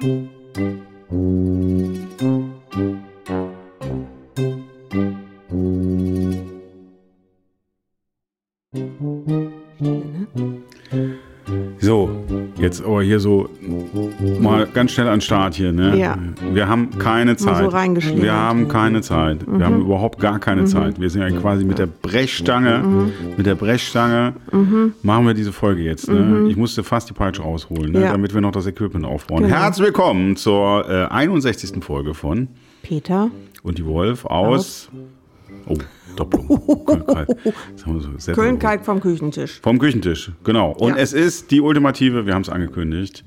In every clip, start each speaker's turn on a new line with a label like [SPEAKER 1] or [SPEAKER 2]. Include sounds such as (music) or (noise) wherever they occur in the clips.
[SPEAKER 1] So, aber hier so mal ganz schnell an den Start hier. Ne?
[SPEAKER 2] Ja.
[SPEAKER 1] Wir haben keine
[SPEAKER 2] Mal
[SPEAKER 1] Zeit.
[SPEAKER 2] so reingeschlingert.
[SPEAKER 1] wir haben keine Zeit. Wir haben überhaupt gar keine Zeit. Wir sind ja quasi mit der Brechstange, mit der Brechstange machen wir diese Folge jetzt. Ne? Ich musste fast die Peitsche rausholen, ne?
[SPEAKER 2] Ja.
[SPEAKER 1] damit wir noch das Equipment aufbauen.
[SPEAKER 2] Genau.
[SPEAKER 1] Herzlich willkommen zur äh, 61. Folge von
[SPEAKER 2] Peter.
[SPEAKER 1] Und die Wolf aus. Oh, Doppelung. (laughs) Köln-Kalk. So
[SPEAKER 2] vom Küchentisch.
[SPEAKER 1] Vom Küchentisch, genau. Und
[SPEAKER 2] Ja.
[SPEAKER 1] es ist die ultimative, wir haben es angekündigt.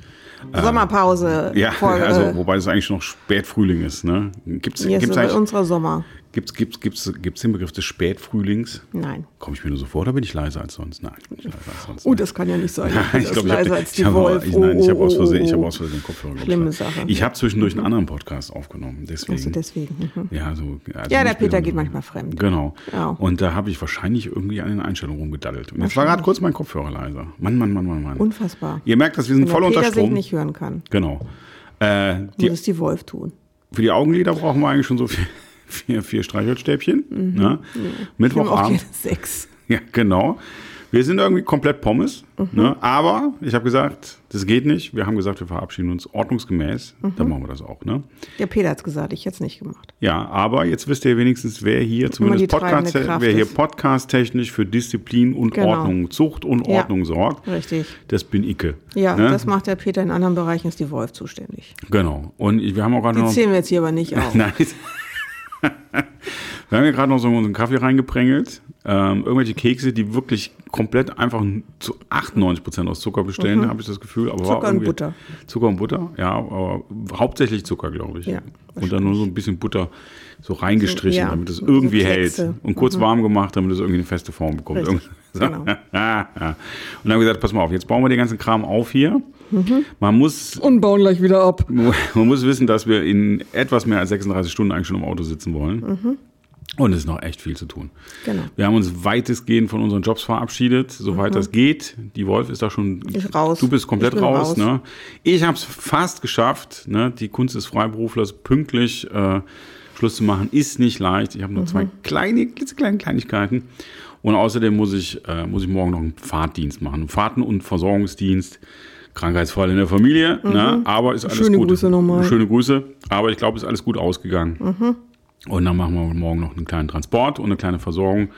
[SPEAKER 2] Sommerpause.
[SPEAKER 1] Ja,
[SPEAKER 2] Folge. (laughs)
[SPEAKER 1] also wobei es eigentlich noch Spätfrühling ist. Ne? Gibt's, gibt's
[SPEAKER 2] ist
[SPEAKER 1] eigentlich,
[SPEAKER 2] unserer Sommer.
[SPEAKER 1] Gibt's, gibt's, gibt's, gibt's den Begriff des Spätfrühlings?
[SPEAKER 2] Nein.
[SPEAKER 1] Komme ich mir nur so vor, oder bin ich leiser als sonst? Nein, ich bin nicht leiser als sonst.
[SPEAKER 2] Oh, das kann ja nicht sein. (laughs)
[SPEAKER 1] ich glaube, ich
[SPEAKER 2] leiser
[SPEAKER 1] habe
[SPEAKER 2] als die
[SPEAKER 1] ich hab, ich, nein, ich habe
[SPEAKER 2] Oh,
[SPEAKER 1] aus
[SPEAKER 2] oh,
[SPEAKER 1] Versehen, ich habe
[SPEAKER 2] oh.
[SPEAKER 1] aus Versehen den Kopfhörer
[SPEAKER 2] Schlimme
[SPEAKER 1] ich,
[SPEAKER 2] Sache.
[SPEAKER 1] Ich habe zwischendurch einen anderen Podcast aufgenommen, deswegen.
[SPEAKER 2] Also deswegen. Mhm.
[SPEAKER 1] Ja, so, also
[SPEAKER 2] Ja, der Peter geht manchmal fremd.
[SPEAKER 1] Genau.
[SPEAKER 2] Ja.
[SPEAKER 1] Und da habe ich wahrscheinlich irgendwie an den Einstellungen rumgedaddelt. Und jetzt war gerade kurz mein Kopfhörer leiser. Mann, Mann, Mann, Mann, Mann.
[SPEAKER 2] Unfassbar.
[SPEAKER 1] Ihr merkt, dass wir sind
[SPEAKER 2] Wenn
[SPEAKER 1] voll
[SPEAKER 2] der
[SPEAKER 1] unter
[SPEAKER 2] Peter sich
[SPEAKER 1] Strom.
[SPEAKER 2] nicht hören kann,
[SPEAKER 1] Genau. Äh, die,
[SPEAKER 2] muss es die Wolf tun.
[SPEAKER 1] für die Augenlider brauchen wir eigentlich schon so vier, vier, vier Streichholzstäbchen. Ne?
[SPEAKER 2] Mhm. Nehme auch
[SPEAKER 1] Mittwochabend.
[SPEAKER 2] sechs. (laughs)
[SPEAKER 1] Ja, genau. Wir sind irgendwie komplett Pommes.
[SPEAKER 2] Mhm.
[SPEAKER 1] Ne? Aber ich habe gesagt, das geht nicht. Wir haben gesagt, wir verabschieden uns ordnungsgemäß.
[SPEAKER 2] Mhm.
[SPEAKER 1] Dann machen wir das auch. Ne?
[SPEAKER 2] Der Peter hat es gesagt, ich hätte es nicht gemacht.
[SPEAKER 1] Ja, aber jetzt wisst ihr wenigstens, wer hier zumindest
[SPEAKER 2] die
[SPEAKER 1] Podcast, wer hier podcast-technisch für Disziplin und
[SPEAKER 2] Genau.
[SPEAKER 1] Ordnung, Zucht und
[SPEAKER 2] Ja.
[SPEAKER 1] Ordnung sorgt.
[SPEAKER 2] Richtig.
[SPEAKER 1] Das bin Icke.
[SPEAKER 2] Ja,
[SPEAKER 1] ne?
[SPEAKER 2] das macht der Peter in anderen Bereichen, ist die Wolf zuständig.
[SPEAKER 1] Genau. Und wir haben auch gerade
[SPEAKER 2] Die
[SPEAKER 1] noch.
[SPEAKER 2] zählen wir jetzt hier aber nicht (laughs) auf.
[SPEAKER 1] Nein. Wir haben ja gerade noch so unseren Kaffee reingeprengelt. Ähm, irgendwelche Kekse, die wirklich komplett einfach zu 98 Prozent aus Zucker bestehen, habe ich das Gefühl. Aber
[SPEAKER 2] Mhm. Zucker und Butter.
[SPEAKER 1] Zucker und Butter, ja, aber hauptsächlich Zucker, glaube ich.
[SPEAKER 2] Ja,
[SPEAKER 1] und dann nur so ein bisschen Butter so reingestrichen,
[SPEAKER 2] Ja,
[SPEAKER 1] damit es
[SPEAKER 2] so
[SPEAKER 1] irgendwie hält.
[SPEAKER 2] Kleckse.
[SPEAKER 1] Und kurz warm gemacht, damit es irgendwie eine feste Form bekommt.
[SPEAKER 2] Richtig, (laughs) genau. (laughs)
[SPEAKER 1] Und dann haben wir gesagt, pass mal auf, jetzt bauen wir den ganzen Kram auf hier.
[SPEAKER 2] Mhm.
[SPEAKER 1] Man muss
[SPEAKER 2] Und bauen gleich wieder ab. (laughs)
[SPEAKER 1] man muss wissen, dass wir in etwas mehr als 36 Stunden eigentlich schon im Auto sitzen wollen. Und es ist noch echt viel zu tun.
[SPEAKER 2] Genau.
[SPEAKER 1] Wir haben uns weitestgehend von unseren Jobs verabschiedet, soweit das geht. Die Wolf ist da schon.
[SPEAKER 2] Ist raus.
[SPEAKER 1] Du bist komplett
[SPEAKER 2] Ich
[SPEAKER 1] raus.
[SPEAKER 2] raus.
[SPEAKER 1] Ne? Ich habe es fast geschafft. Ne? Die Kunst des Freiberuflers pünktlich äh, Schluss zu machen, ist nicht leicht. Ich habe nur zwei kleine, klitzekleine Kleinigkeiten. Und außerdem muss ich, äh, muss ich morgen noch einen Fahrtdienst machen. Einen Fahrten- und Versorgungsdienst. Krankheitsfall in der Familie, ne? aber ist alles
[SPEAKER 2] Schöne
[SPEAKER 1] gut.
[SPEAKER 2] Grüße nochmal.
[SPEAKER 1] Schöne Grüße, aber ich glaube, ist alles gut ausgegangen. Und dann machen wir morgen noch einen kleinen Transport und eine kleine Versorgung.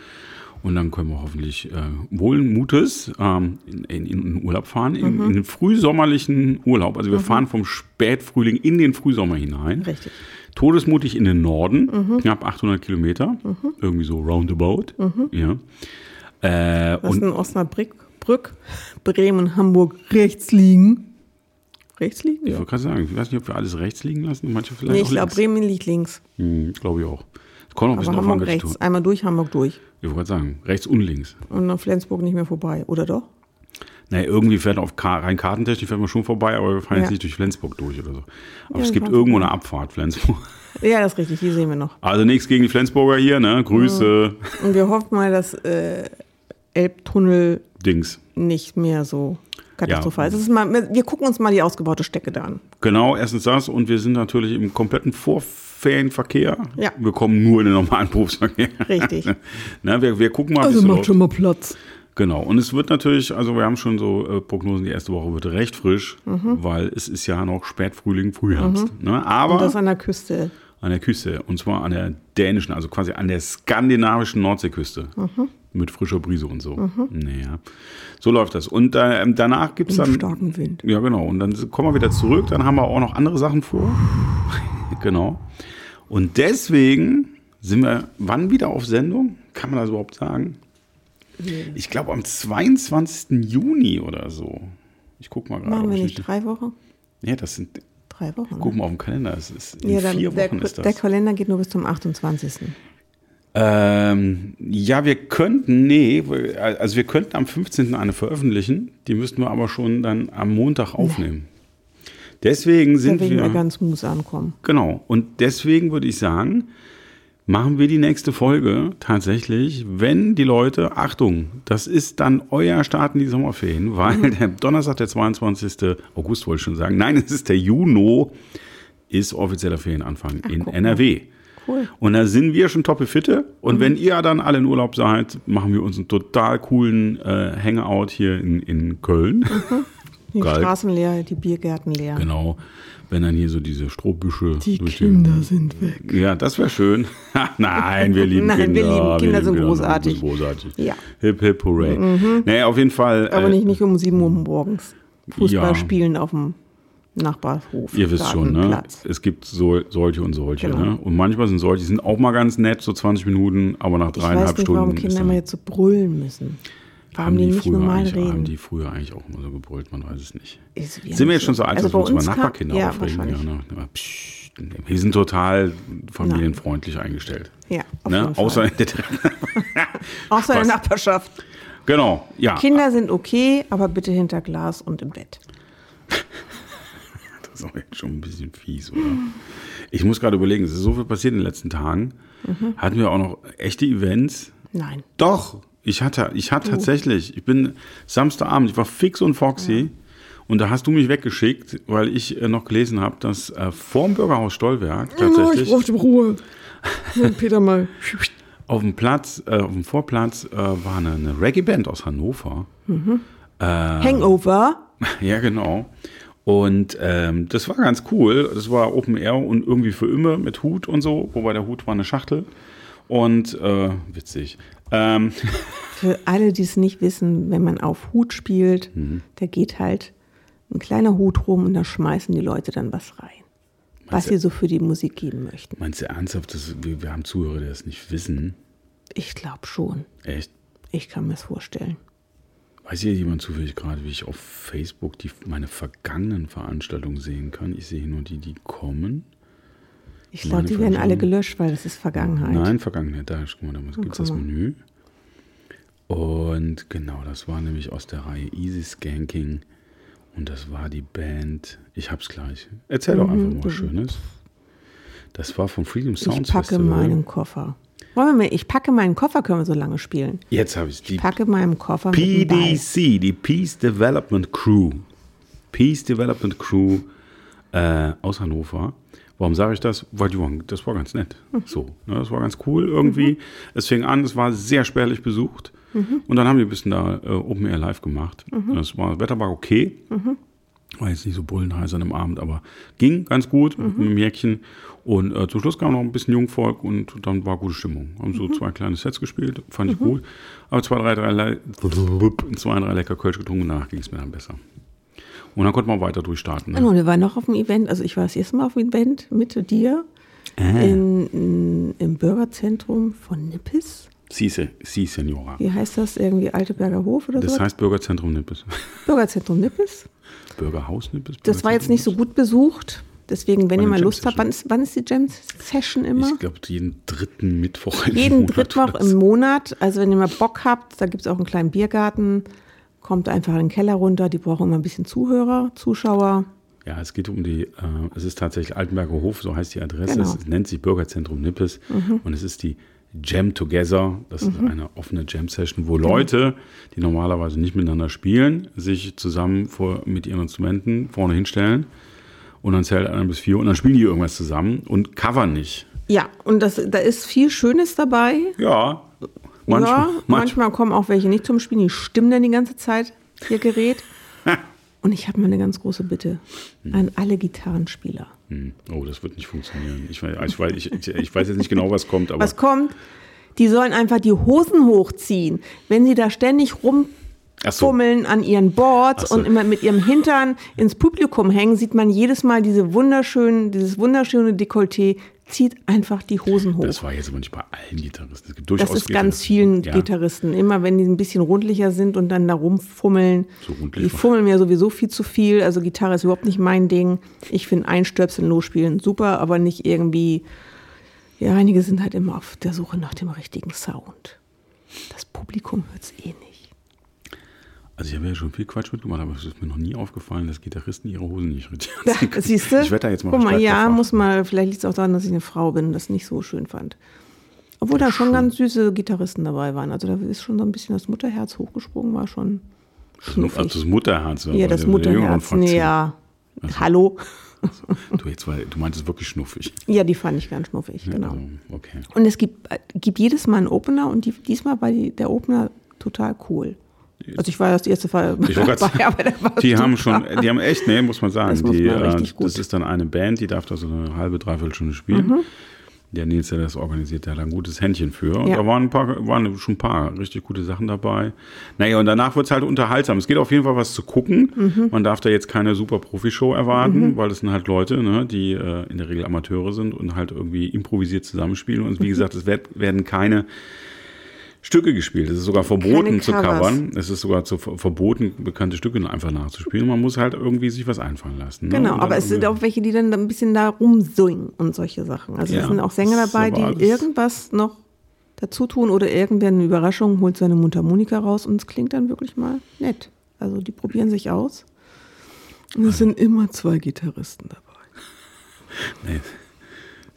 [SPEAKER 1] Und dann können wir hoffentlich äh, wohlen Mutes ähm, in, in, in Urlaub fahren, in, in den frühsommerlichen Urlaub. Also wir fahren vom Spätfrühling in den Frühsommer hinein.
[SPEAKER 2] Richtig.
[SPEAKER 1] Todesmutig in den Norden, knapp 800 Kilometer, irgendwie so roundabout. Ja. Äh,
[SPEAKER 2] Was
[SPEAKER 1] und
[SPEAKER 2] in Osnabrück, Brück, Bremen, Hamburg rechts liegen. Rechts liegen?
[SPEAKER 1] ich
[SPEAKER 2] Ja.
[SPEAKER 1] wollte gerade sagen, ich weiß nicht, ob wir alles rechts liegen lassen, manche vielleicht
[SPEAKER 2] Nee, ich glaube. Bremen liegt links.
[SPEAKER 1] Hm, glaube ich auch. Das kommt noch ein
[SPEAKER 2] Aber
[SPEAKER 1] bisschen auf
[SPEAKER 2] Hamburg rechts. Einmal durch, Hamburg durch.
[SPEAKER 1] Ich wollte gerade sagen, rechts und links.
[SPEAKER 2] Und an Flensburg nicht mehr vorbei. Oder doch?
[SPEAKER 1] Naja, irgendwie fährt auf rein kartentechnisch fährt man schon vorbei, aber wir fahren
[SPEAKER 2] Ja.
[SPEAKER 1] jetzt nicht durch Flensburg durch oder so. Aber
[SPEAKER 2] Ja,
[SPEAKER 1] es gibt irgendwo eine Abfahrt, Flensburg. (laughs)
[SPEAKER 2] Ja, das ist richtig. Die sehen wir noch.
[SPEAKER 1] Also nichts gegen die Flensburger hier, ne? Grüße,
[SPEAKER 2] Und wir hoffen mal, dass äh, Elbtunnel
[SPEAKER 1] Dings.
[SPEAKER 2] nicht mehr so katastrophal ist. Das ist mal, wir gucken uns mal die ausgebaute Stecke da an.
[SPEAKER 1] Genau, erstens das und wir sind natürlich im kompletten Vorferienverkehr.
[SPEAKER 2] Ja.
[SPEAKER 1] Wir kommen nur in den normalen Berufsverkehr.
[SPEAKER 2] Richtig. (laughs)
[SPEAKER 1] ne, wir, wir gucken mal,
[SPEAKER 2] Also macht
[SPEAKER 1] läuft.
[SPEAKER 2] schon mal Platz.
[SPEAKER 1] Genau. Und es wird natürlich, also wir haben schon so äh, Prognosen, die erste Woche wird recht frisch, weil es ist ja noch Spätfrühling, Frühherbst. Ne? Aber
[SPEAKER 2] Und das an der Küste.
[SPEAKER 1] an der Küste und zwar an der dänischen, also quasi an der skandinavischen Nordseeküste mit frischer Brise und so. Naja, so läuft das. Und äh, danach gibt es dann.
[SPEAKER 2] starken Wind.
[SPEAKER 1] Ja, genau. Und dann kommen wir wieder zurück. Dann haben wir auch noch andere Sachen vor. Genau. Und deswegen sind wir wann wieder auf Sendung? Kann man das überhaupt sagen? Ich glaube am 22. Juni oder so. Ich guck mal gerade.
[SPEAKER 2] Machen wir
[SPEAKER 1] ich
[SPEAKER 2] nicht drei Wochen?
[SPEAKER 1] Ja, das sind.
[SPEAKER 2] Drei Wochen.
[SPEAKER 1] Guck
[SPEAKER 2] Ne?
[SPEAKER 1] mal auf den Kalender. Es ist in
[SPEAKER 2] Ja, dann,
[SPEAKER 1] vier
[SPEAKER 2] der,
[SPEAKER 1] Wochen ist das.
[SPEAKER 2] der Kalender geht nur bis zum 28.
[SPEAKER 1] Ähm, ja, wir könnten, nee, also wir könnten am 15. eine veröffentlichen, die müssten wir aber schon dann am Montag aufnehmen. Deswegen sind
[SPEAKER 2] ich
[SPEAKER 1] wir,
[SPEAKER 2] ganz mus ankommen.
[SPEAKER 1] genau, und deswegen würde ich sagen, machen wir die nächste Folge tatsächlich, wenn die Leute, Achtung, das ist dann euer Start in die Sommerferien, weil
[SPEAKER 2] Mhm.
[SPEAKER 1] der Donnerstag, der 22. August wollte ich schon sagen, nein, es ist der Juni, ist offizieller Ferienanfang in
[SPEAKER 2] guck mal.
[SPEAKER 1] NRW.
[SPEAKER 2] Cool.
[SPEAKER 1] Und da sind wir schon toppe Fitte. Und
[SPEAKER 2] Mhm.
[SPEAKER 1] wenn ihr dann alle in Urlaub seid, machen wir uns einen total coolen äh, Hangout hier in, in Köln.
[SPEAKER 2] Die
[SPEAKER 1] Geil.
[SPEAKER 2] Straßen leer, die Biergärten leer.
[SPEAKER 1] Genau. Wenn dann hier so diese Strohbüsche
[SPEAKER 2] Die
[SPEAKER 1] durch
[SPEAKER 2] Kinder
[SPEAKER 1] den,
[SPEAKER 2] sind weg.
[SPEAKER 1] Ja, das wäre schön. (laughs) Nein, wir lieben (laughs)
[SPEAKER 2] Nein, wir
[SPEAKER 1] Kinder.
[SPEAKER 2] lieben Kinder, sind großartig.
[SPEAKER 1] Sind großartig.
[SPEAKER 2] Ja.
[SPEAKER 1] Hip, hip, hooray. Naja, auf jeden Fall.
[SPEAKER 2] Aber
[SPEAKER 1] äh,
[SPEAKER 2] nicht, nicht um 7 Uhr morgens. Fußball
[SPEAKER 1] Ja.
[SPEAKER 2] spielen auf dem Nachbarhof.
[SPEAKER 1] Ihr wisst schon, ne? Es gibt so, solche und solche,
[SPEAKER 2] Genau.
[SPEAKER 1] ne? Und manchmal sind solche, die sind auch mal ganz nett, so 20 Minuten, aber nach
[SPEAKER 2] Ich
[SPEAKER 1] dreieinhalb
[SPEAKER 2] weiß nicht,
[SPEAKER 1] Stunden.
[SPEAKER 2] warum Kinder immer jetzt so brüllen müssen. Warum
[SPEAKER 1] haben
[SPEAKER 2] die,
[SPEAKER 1] die,
[SPEAKER 2] nicht
[SPEAKER 1] früher
[SPEAKER 2] normal
[SPEAKER 1] eigentlich,
[SPEAKER 2] reden.
[SPEAKER 1] haben die früher eigentlich auch immer so gebrüllt, man weiß es nicht. Sind wir jetzt schon so alt,
[SPEAKER 2] Also
[SPEAKER 1] dass wir uns über Nachbarkinder
[SPEAKER 2] ja,
[SPEAKER 1] aufregen?
[SPEAKER 2] wahrscheinlich.
[SPEAKER 1] ne? Psst, wir sind total familienfreundlich eingestellt.
[SPEAKER 2] Ja, auf
[SPEAKER 1] Ne?
[SPEAKER 2] jeden Fall.
[SPEAKER 1] Außer, (laughs)
[SPEAKER 2] Außer in der
[SPEAKER 1] Spaß.
[SPEAKER 2] Nachbarschaft.
[SPEAKER 1] genau, ja.
[SPEAKER 2] Kinder sind okay, aber bitte hinter Glas und im Bett. (laughs)
[SPEAKER 1] Das ist auch jetzt schon ein bisschen fies, oder? Ich muss gerade überlegen, es ist so viel passiert in den letzten Tagen.
[SPEAKER 2] Mhm.
[SPEAKER 1] Hatten wir auch noch echte Events?
[SPEAKER 2] Nein.
[SPEAKER 1] Doch, ich hatte, ich hatte tatsächlich, ich bin Samstagabend, ich war fix und foxy und da hast du mich weggeschickt, weil ich äh, noch gelesen habe, dass äh, vorm Bürgerhaus Stolberg tatsächlich
[SPEAKER 2] Ruhe. (laughs) Peter mal.
[SPEAKER 1] auf dem Platz, äh, auf dem Vorplatz äh, war eine, eine Reggae-Band aus Hannover.
[SPEAKER 2] Hangover. (laughs)
[SPEAKER 1] Ja, genau. Und ähm, das war ganz cool. Das war Open Air und irgendwie für immer mit Hut und so, wobei der Hut war eine Schachtel. Und äh, witzig. Ähm,
[SPEAKER 2] Für alle, die es nicht wissen, wenn man auf Hut spielt,
[SPEAKER 1] Mhm.
[SPEAKER 2] da geht halt ein kleiner Hut rum und da schmeißen die Leute dann was rein. Was sie so für die Musik geben möchten.
[SPEAKER 1] meinst du ernsthaft, dass wir, wir haben Zuhörer, die das nicht wissen?
[SPEAKER 2] Ich glaube schon.
[SPEAKER 1] Echt?
[SPEAKER 2] Ich kann mir es vorstellen.
[SPEAKER 1] Weiß hier jemand zufällig gerade, wie ich auf Facebook die, meine vergangenen Veranstaltungen sehen kann? Ich sehe nur die, die kommen.
[SPEAKER 2] Ich glaube, die werden alle gelöscht, weil das ist Vergangenheit.
[SPEAKER 1] Nein, Vergangenheit. Da guck mal, da gibt es das. Menü. Und genau, das war nämlich aus der Reihe Easy Skanking. Und das war die Band. Ich hab's gleich. Erzähl doch einfach mal was Schönes. Das war vom Freedom
[SPEAKER 2] Mhm, ich
[SPEAKER 1] Sounds
[SPEAKER 2] packe
[SPEAKER 1] Festival.
[SPEAKER 2] meinen Koffer. Wollen wir mal, ich packe meinen Koffer, können wir so lange spielen.
[SPEAKER 1] Jetzt habe ich die
[SPEAKER 2] Ich packe meinen Koffer.
[SPEAKER 1] PDC, die Peace Development Crew. Peace Development Crew äh, aus Hannover. Warum sage ich das? Weil die waren, das war ganz nett. So, ne, das war ganz cool irgendwie. Es fing an, es war sehr spärlich besucht. Und dann haben die ein bisschen da äh, Open Air Live gemacht. Das war, Wetter war okay. War jetzt nicht so bullenheiß an dem Abend, aber ging ganz gut mit dem Jäckchen. Und äh, zum Schluss kam noch ein bisschen Jungvolk und dann war gute Stimmung. Haben so zwei kleine Sets gespielt, fand ich gut. Aber zwei, drei, drei, (laughs) zwei, drei lecker Kölsch getrunken, danach ging es mir dann besser. Und dann konnte man weiter durchstarten. Ne?
[SPEAKER 2] Und wir waren noch auf dem Event, also ich war das erste Mal auf dem Event mit dir
[SPEAKER 1] Ah.
[SPEAKER 2] in, in, im Bürgerzentrum von Nippes.
[SPEAKER 1] Si, se- si, Senora.
[SPEAKER 2] Wie heißt das? Irgendwie Alteberger Hof oder
[SPEAKER 1] Das
[SPEAKER 2] so?
[SPEAKER 1] heißt Bürgerzentrum Nippes. (laughs)
[SPEAKER 2] Bürgerzentrum Nippes.
[SPEAKER 1] Bürgerhaus Nippes.
[SPEAKER 2] Das war jetzt nicht so gut besucht. Deswegen, wenn ihr mal Lust habt, wann ist, wann ist die Jam Session immer?
[SPEAKER 1] Ich glaube, jeden dritten Mittwoch. im
[SPEAKER 2] Jeden
[SPEAKER 1] Monat
[SPEAKER 2] Mittwoch
[SPEAKER 1] oder so.
[SPEAKER 2] im Monat. Also wenn ihr mal Bock habt, da gibt es auch einen kleinen Biergarten. Kommt einfach in den Keller runter. Die brauchen immer ein bisschen Zuhörer, Zuschauer.
[SPEAKER 1] Ja, es geht um die, äh, es ist tatsächlich Altenberger Hof, so heißt die Adresse.
[SPEAKER 2] Genau.
[SPEAKER 1] Es nennt sich Bürgerzentrum Nippes und es ist die Jam Together. Das ist eine offene Jam-Session, wo Leute, die normalerweise nicht miteinander spielen, sich zusammen vor, mit ihren Instrumenten vorne hinstellen und dann zählt einer bis vier und dann spielen die irgendwas zusammen und covern nicht.
[SPEAKER 2] Ja, und das, da ist viel Schönes dabei.
[SPEAKER 1] Ja, manchmal.
[SPEAKER 2] ja,
[SPEAKER 1] manchmal.
[SPEAKER 2] manchmal kommen auch welche nicht zum Spielen, die stimmen dann die ganze Zeit, ihr Gerät. Und ich habe mal eine ganz große Bitte an alle Gitarrenspieler.
[SPEAKER 1] Hm. Oh, das wird nicht funktionieren. Ich weiß, ich, ich, ich, weiß jetzt nicht genau, was kommt, aber
[SPEAKER 2] Was kommt? Die sollen einfach die Hosen hochziehen. Wenn sie da ständig
[SPEAKER 1] Ach so.
[SPEAKER 2] rumfummeln an ihren Boards
[SPEAKER 1] so.
[SPEAKER 2] und immer mit ihrem Hintern ins Publikum hängen, sieht man jedes Mal diese wunderschönen, dieses wunderschöne Dekolleté, zieht einfach die Hosen hoch.
[SPEAKER 1] das war jetzt aber nicht bei allen Gitarristen. Es gibt durchaus
[SPEAKER 2] Das ist ganz vielen
[SPEAKER 1] ja.
[SPEAKER 2] Gitarristen. Immer wenn die ein bisschen rundlicher sind und dann da rumfummeln.
[SPEAKER 1] So rundlich
[SPEAKER 2] die fummeln mir sowieso viel zu viel. Also Gitarre ist überhaupt nicht mein Ding. Ich finde Einstöpseln losspielen super, aber nicht irgendwie. Ja, einige sind halt immer auf der Suche nach dem richtigen Sound. Das Publikum hört es eh nicht.
[SPEAKER 1] Also ich habe ja schon viel Quatsch mitgemacht, aber es ist mir noch nie aufgefallen, dass Gitarristen ihre Hosen nicht richtig
[SPEAKER 2] Ja,
[SPEAKER 1] anziehen können.
[SPEAKER 2] siehst (laughs) du?
[SPEAKER 1] Ich werde da jetzt mal
[SPEAKER 2] Guck mal, ja, muss mal, vielleicht liegt es auch daran, dass ich eine Frau bin und das nicht so schön fand. Obwohl da schon ganz süße Gitarristen dabei waren. Also da ist schon so ein bisschen das Mutterherz hochgesprungen, war schon schnuffig.
[SPEAKER 1] Also das Mutterherz. war
[SPEAKER 2] ja, das Mutterherz. Nee, ja. Hallo.
[SPEAKER 1] Du, jetzt war, du meintest wirklich schnuffig.
[SPEAKER 2] Ja, die fand ich ganz schnuffig, genau.
[SPEAKER 1] Also, okay.
[SPEAKER 2] Und es gibt, äh, gibt jedes Mal einen Opener und die, diesmal war die, der Opener total cool. Also ich war das erste Mal
[SPEAKER 1] Ich
[SPEAKER 2] dabei, aber
[SPEAKER 1] Die haben schon, die haben echt, nee, muss man sagen.
[SPEAKER 2] Das muss
[SPEAKER 1] die,
[SPEAKER 2] man
[SPEAKER 1] äh,
[SPEAKER 2] richtig gut.
[SPEAKER 1] Das ist dann eine Band, die darf da so eine halbe, dreiviertel Stunde spielen.
[SPEAKER 2] Mhm.
[SPEAKER 1] Der Nils, der das organisiert, der hat ein gutes Händchen für. Und
[SPEAKER 2] Ja.
[SPEAKER 1] da waren, ein paar, waren schon ein paar richtig gute Sachen dabei. Naja, und danach wird es halt unterhaltsam. Es geht auf jeden Fall was zu gucken.
[SPEAKER 2] Mhm.
[SPEAKER 1] Man darf da jetzt keine super Profi-Show erwarten, weil das sind halt Leute, ne, die äh, in der Regel Amateure sind und halt irgendwie improvisiert zusammenspielen. Und wie
[SPEAKER 2] Mhm.
[SPEAKER 1] gesagt, es werd, werden keine Stücke gespielt. Es ist sogar verboten zu covern. Es ist sogar zu, verboten, bekannte Stücke einfach nachzuspielen. Man muss halt irgendwie sich was einfallen lassen. Ne?
[SPEAKER 2] Genau, aber es sind auch welche, die dann ein bisschen da rumsingen und solche Sachen. Also
[SPEAKER 1] Ja,
[SPEAKER 2] es sind auch Sänger dabei, die irgendwas noch dazu tun oder irgendwer eine Überraschung holt seine Mundharmonika raus und es klingt dann wirklich mal nett. Also die probieren sich aus. Und es sind immer zwei Gitarristen dabei.
[SPEAKER 1] Nee.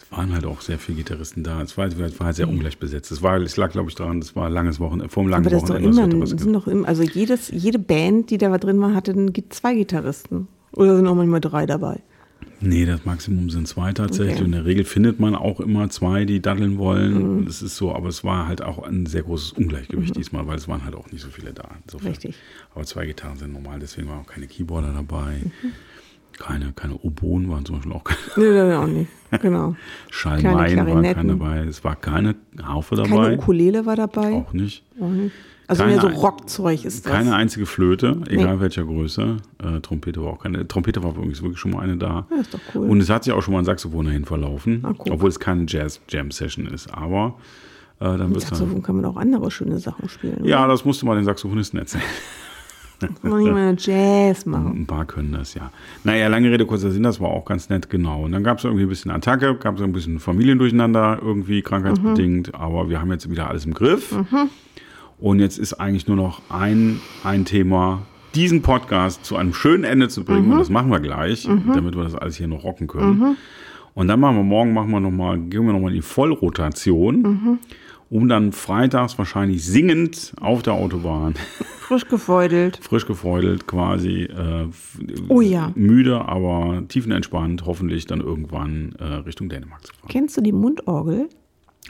[SPEAKER 1] Es waren halt auch sehr viele Gitarristen da. Es war, es war halt sehr ungleich besetzt. Es, war, es lag, glaube ich, daran, das war langes Wochenende, vor einem langen
[SPEAKER 2] Aber das ist doch
[SPEAKER 1] Wochenende.
[SPEAKER 2] immer,
[SPEAKER 1] das Wetter
[SPEAKER 2] sind doch immer, also jedes, jede Band, die da drin war, hatte zwei Gitarristen. Oder sind auch manchmal drei dabei.
[SPEAKER 1] Nee, das Maximum sind zwei tatsächlich.
[SPEAKER 2] Okay.
[SPEAKER 1] Und in der Regel findet man auch immer zwei, die daddeln wollen. Das ist so, aber es war halt auch ein sehr großes Ungleichgewicht diesmal, weil es waren halt auch nicht so viele da. Insofern.
[SPEAKER 2] Richtig.
[SPEAKER 1] Aber zwei Gitarren sind normal, deswegen waren auch keine Keyboarder dabei. Keine, keine Oboen waren zum Beispiel auch keine.
[SPEAKER 2] Nee, das auch nicht. Genau. (laughs)
[SPEAKER 1] Schalmeien waren keine dabei. Es war keine Harfe dabei.
[SPEAKER 2] Keine Ukulele war dabei.
[SPEAKER 1] Auch nicht.
[SPEAKER 2] Auch nicht. Also
[SPEAKER 1] Keine
[SPEAKER 2] mehr so Rockzeug ist das.
[SPEAKER 1] Keine einzige Flöte, egal welcher Größe. Äh, Trompete war auch keine. Trompete war übrigens wirklich schon mal eine da.
[SPEAKER 2] Ja, ist doch cool.
[SPEAKER 1] Und es hat sich auch schon mal ein Saxophon dahin verlaufen,
[SPEAKER 2] Ah, cool.
[SPEAKER 1] obwohl es keine Jazz-Jam-Session ist. Aber äh, dann wird
[SPEAKER 2] Saxophon kann man auch andere schöne Sachen spielen. oder?
[SPEAKER 1] Ja, das musste mal den Saxophonisten erzählen. (laughs)
[SPEAKER 2] Man nicht mal Jazz machen.
[SPEAKER 1] Ein paar können das, ja. Naja, lange Rede, kurzer Sinn, das war auch ganz nett, genau. Und dann gab es irgendwie ein bisschen Attacke, gab es ein bisschen Familiendurcheinander, irgendwie krankheitsbedingt, aber wir haben jetzt wieder alles im Griff. Und jetzt ist eigentlich nur noch ein, ein Thema, diesen Podcast zu einem schönen Ende zu bringen. Und das machen wir gleich, damit wir das alles hier noch rocken können. Und dann machen wir morgen, machen wir noch mal, gehen wir nochmal in die Vollrotation, um dann freitags wahrscheinlich singend auf der Autobahn
[SPEAKER 2] Frisch gefeudelt.
[SPEAKER 1] frisch gefreudelt quasi. Äh,
[SPEAKER 2] Oh ja.
[SPEAKER 1] Müde, aber tiefenentspannt, hoffentlich dann irgendwann äh, Richtung Dänemark zu fahren.
[SPEAKER 2] Kennst du die Mundorgel?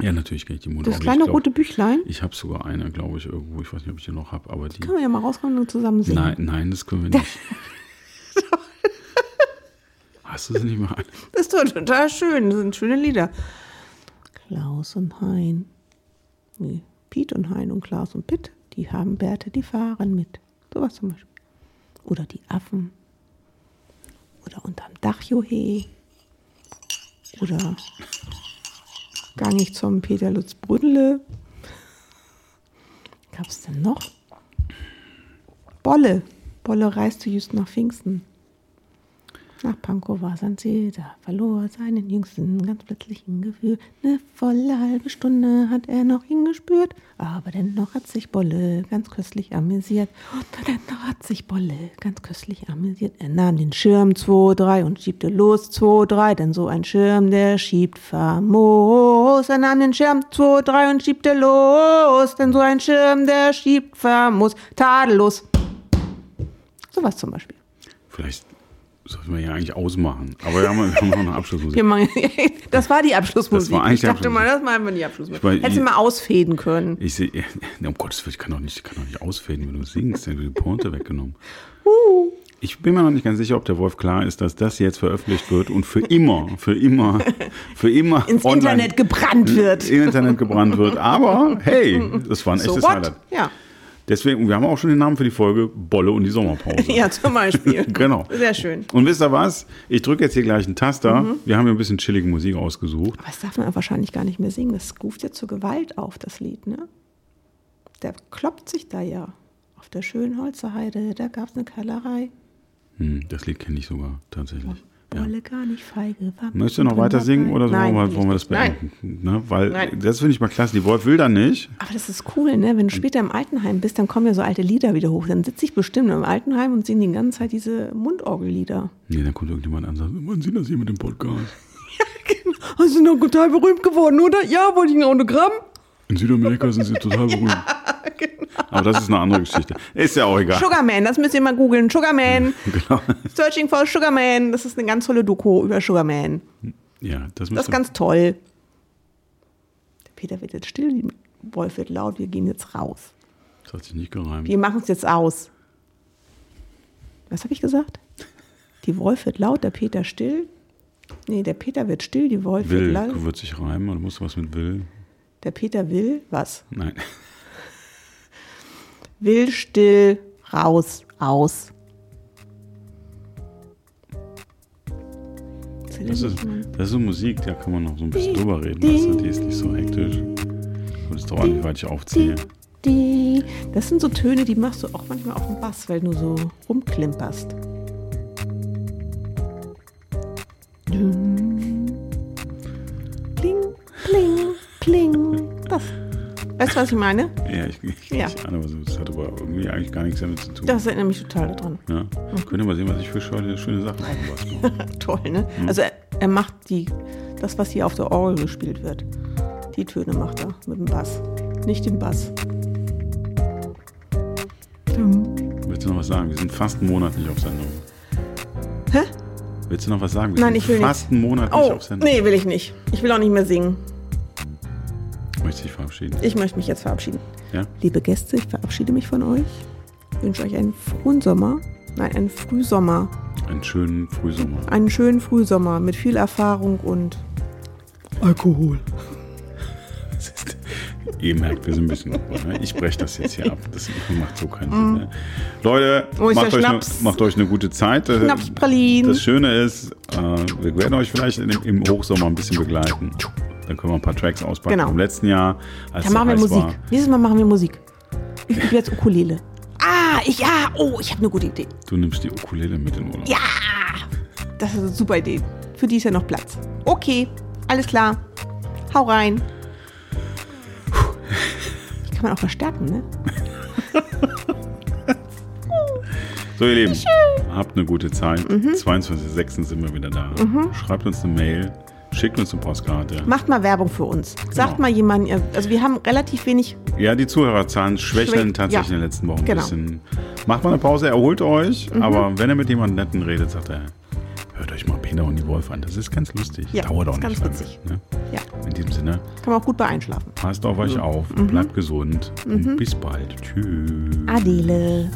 [SPEAKER 1] Ja, natürlich kenne ich die Mund.
[SPEAKER 2] Das kleine rote Büchlein?
[SPEAKER 1] Ich habe sogar eine, glaube ich, irgendwo. Ich weiß nicht, ob ich die noch habe, aber die.
[SPEAKER 2] Können wir ja mal rauskommen und zusammen singen.
[SPEAKER 1] Nein, nein, das können wir nicht. (laughs) Hast du es nicht mal?
[SPEAKER 2] Das ist doch total schön. Das sind schöne Lieder. Klaus und Hein. Nee, Piet und Hein und Klaus und Pitt. Die haben Bärte, die fahren mit. Sowas zum Beispiel. Oder die Affen. Oder unterm Dach, Johe. Oder gang ich zum Peter Lutz Brünnle. Gab's denn noch? Bolle. Bolle reiste just nach Pfingsten. Nach Pankow war Ziel, da verlor seinen jüngsten ganz plötzlichen Gefühl. Eine volle halbe Stunde hat er noch hingespürt, aber dennoch hat sich Bolle ganz köstlich amüsiert. Und dennoch hat sich Bolle ganz köstlich amüsiert. Er nahm den Schirm 2, 3 und schiebte los 2, 3, denn so ein Schirm, der schiebt famos. Er nahm den Schirm 2, 3 und schiebte los, denn so ein Schirm, der schiebt famos. Tadellos. Sowas zum Beispiel.
[SPEAKER 1] Vielleicht sollten wir ja eigentlich ausmachen. Aber wir haben, wir haben noch eine Abschlussmusik. (laughs)
[SPEAKER 2] Das war die Abschlussmusik.
[SPEAKER 1] Das war eigentlich
[SPEAKER 2] ich dachte mal, das machen wir die Abschlussmusik.
[SPEAKER 1] Ich war-
[SPEAKER 2] Hättest du mal ausfäden können.
[SPEAKER 1] Ich sehe, um Gottes Willen, ich kann doch nicht, ich kann doch nicht ausfäden, wenn du singst. Dann wird die Pointe weggenommen. Ich bin mir noch nicht ganz sicher, ob der Wolf klar ist, dass das jetzt veröffentlicht wird und für immer, für immer, für immer
[SPEAKER 2] Ins Internet gebrannt wird.
[SPEAKER 1] Im Internet gebrannt wird. Aber hey, das war ein
[SPEAKER 2] So
[SPEAKER 1] echtes
[SPEAKER 2] what?
[SPEAKER 1] Highlight.
[SPEAKER 2] Ja.
[SPEAKER 1] Deswegen, wir haben auch schon den Namen für die Folge Bolle und die Sommerpause. (laughs)
[SPEAKER 2] ja, zum Beispiel. (laughs)
[SPEAKER 1] Genau.
[SPEAKER 2] Sehr schön.
[SPEAKER 1] Und wisst ihr was? Ich drücke jetzt hier gleich einen Taster.
[SPEAKER 2] Mhm.
[SPEAKER 1] Wir haben hier ein bisschen chillige Musik ausgesucht.
[SPEAKER 2] Aber das darf man wahrscheinlich gar nicht mehr singen. Das ruft ja zur Gewalt auf, das Lied, ne? Der kloppt sich da ja. Auf der schönen Holzerheide, da gab es eine Kellerei.
[SPEAKER 1] Hm, das Lied kenne ich sogar tatsächlich. Ja.
[SPEAKER 2] Wolle gar nicht feige. war
[SPEAKER 1] Möchtest du noch weiter singen oder so
[SPEAKER 2] Nein,
[SPEAKER 1] wollen wir, wollen das beenden? Ne? Weil
[SPEAKER 2] Nein.
[SPEAKER 1] das finde ich mal klasse. Die Wolf will da nicht.
[SPEAKER 2] Aber das ist cool, ne? Wenn du später im Altenheim bist, dann kommen ja so alte Lieder wieder hoch. Dann sitze ich bestimmt im Altenheim und singe die ganze Zeit diese Mundorgellieder.
[SPEAKER 1] Nee, dann kommt irgendjemand an und sagt, wann Sie das hier mit dem Podcast? (laughs)
[SPEAKER 2] Hast du noch total berühmt geworden, oder? Ja, wollte ich ein Autogramm?
[SPEAKER 1] In Südamerika sind sie total berühmt. (laughs) Aber das ist eine andere Geschichte. Ist ja auch egal.
[SPEAKER 2] Sugarman, das müsst ihr mal googeln. Sugarman. (laughs)
[SPEAKER 1] Genau.
[SPEAKER 2] Searching for Sugarman. Das ist eine ganz tolle Doku über Sugarman.
[SPEAKER 1] Ja, das
[SPEAKER 2] Das ist ganz toll. Der Peter wird jetzt still, die Wolf wird laut, wir gehen jetzt raus.
[SPEAKER 1] Das hat sich nicht gereimt.
[SPEAKER 2] Wir machen es jetzt aus. Was habe ich gesagt? Die Wolf wird laut, der Peter still. Nee, der Peter wird still, die Wolf wird
[SPEAKER 1] Will
[SPEAKER 2] laut.
[SPEAKER 1] wird sich reimen, oder musst du was mit will?
[SPEAKER 2] Der Peter will was?
[SPEAKER 1] Nein.
[SPEAKER 2] Will still, raus, aus.
[SPEAKER 1] Das ist, das ist so Musik, da kann man noch so ein bisschen drüber reden. Weißt du? Die ist nicht so hektisch. Und es dauert nicht, weil ich aufziehe.
[SPEAKER 2] Das sind so Töne, die machst du auch manchmal auf dem Bass, weil du so rumklimperst. Dün. Pling, pling, pling. Weißt du, was ich meine?
[SPEAKER 1] Ja, ich, ich,
[SPEAKER 2] Ja.
[SPEAKER 1] ahne, was das hat aber irgendwie eigentlich gar nichts damit zu tun.
[SPEAKER 2] Das erinnert mich total daran.
[SPEAKER 1] Ja. Könnt ihr mal sehen, was ich für schöne, schöne Sachen mache. (laughs)
[SPEAKER 2] Toll, ne?
[SPEAKER 1] Hm.
[SPEAKER 2] Also er, er macht die, das, was hier auf der Orgel gespielt wird. Die Töne macht er mit dem Bass. Nicht den Bass.
[SPEAKER 1] Willst du noch was sagen? Wir sind fast einen Monat nicht auf Sendung.
[SPEAKER 2] Hä?
[SPEAKER 1] Willst du noch was sagen? Wir
[SPEAKER 2] Nein,
[SPEAKER 1] sind
[SPEAKER 2] ich will nicht.
[SPEAKER 1] fast einen Monat nicht
[SPEAKER 2] Oh,
[SPEAKER 1] auf Sendung.
[SPEAKER 2] nee, will ich nicht. Ich will auch nicht mehr singen.
[SPEAKER 1] Möchte ich verabschieden.
[SPEAKER 2] Ich möchte mich jetzt verabschieden.
[SPEAKER 1] Ja?
[SPEAKER 2] Liebe Gäste, ich verabschiede mich von euch. Ich wünsche euch einen frohen Sommer. Nein, einen Frühsommer.
[SPEAKER 1] Einen schönen Frühsommer.
[SPEAKER 2] Einen schönen Frühsommer mit viel Erfahrung und Alkohol.
[SPEAKER 1] Ist, (laughs) ihr merkt, wir sind ein bisschen drüber, ne? Ich breche das jetzt hier ab. Das macht so keinen Sinn. Ne? Leute,
[SPEAKER 2] ist
[SPEAKER 1] macht euch, eine,
[SPEAKER 2] Schnaps?
[SPEAKER 1] macht euch eine gute Zeit. Äh,
[SPEAKER 2] Schnapspralinen.
[SPEAKER 1] Das Schöne ist, äh, wir werden euch vielleicht im Hochsommer ein bisschen begleiten. Dann können wir ein paar Tracks auspacken
[SPEAKER 2] Genau.
[SPEAKER 1] vom letzten Jahr. Als
[SPEAKER 2] Dann machen wir Musik.
[SPEAKER 1] war.
[SPEAKER 2] Nächstes Mal machen wir Musik. Ich übe jetzt Ukulele. Ah, ich, ja, oh, ich habe eine gute Idee.
[SPEAKER 1] Du nimmst die Ukulele mit in Urlaub.
[SPEAKER 2] Ja, das ist eine super Idee. Für die ist ja noch Platz. Okay, alles klar. Hau rein. Die kann man auch verstärken, ne?
[SPEAKER 1] So, ihr Lieben, habt eine gute Zeit.
[SPEAKER 2] Mhm.
[SPEAKER 1] 22.06. sind wir wieder da. Schreibt uns eine Mail, schickt uns eine Postkarte.
[SPEAKER 2] Macht mal Werbung für uns. Sagt
[SPEAKER 1] Genau.
[SPEAKER 2] mal jemand, ihr- also wir haben relativ wenig.
[SPEAKER 1] Ja, die Zuhörerzahlen schwächeln
[SPEAKER 2] Schwä-
[SPEAKER 1] tatsächlich
[SPEAKER 2] ja.
[SPEAKER 1] in den letzten Wochen
[SPEAKER 2] Genau.
[SPEAKER 1] ein bisschen. Macht mal eine Pause, erholt euch. Aber wenn ihr mit jemandem netten redet, sagt er, hört euch mal Peter und die Wolf an. Das ist ganz lustig.
[SPEAKER 2] Ja,
[SPEAKER 1] Dauert auch
[SPEAKER 2] ist
[SPEAKER 1] nicht
[SPEAKER 2] ganz
[SPEAKER 1] lange.
[SPEAKER 2] witzig.
[SPEAKER 1] Ne?
[SPEAKER 2] Ja,
[SPEAKER 1] In diesem Sinne,
[SPEAKER 2] kann man auch gut bei einschlafen.
[SPEAKER 1] passt auf
[SPEAKER 2] Mhm.
[SPEAKER 1] euch auf, bleibt gesund und bis bald. Tschüss.
[SPEAKER 2] Adele.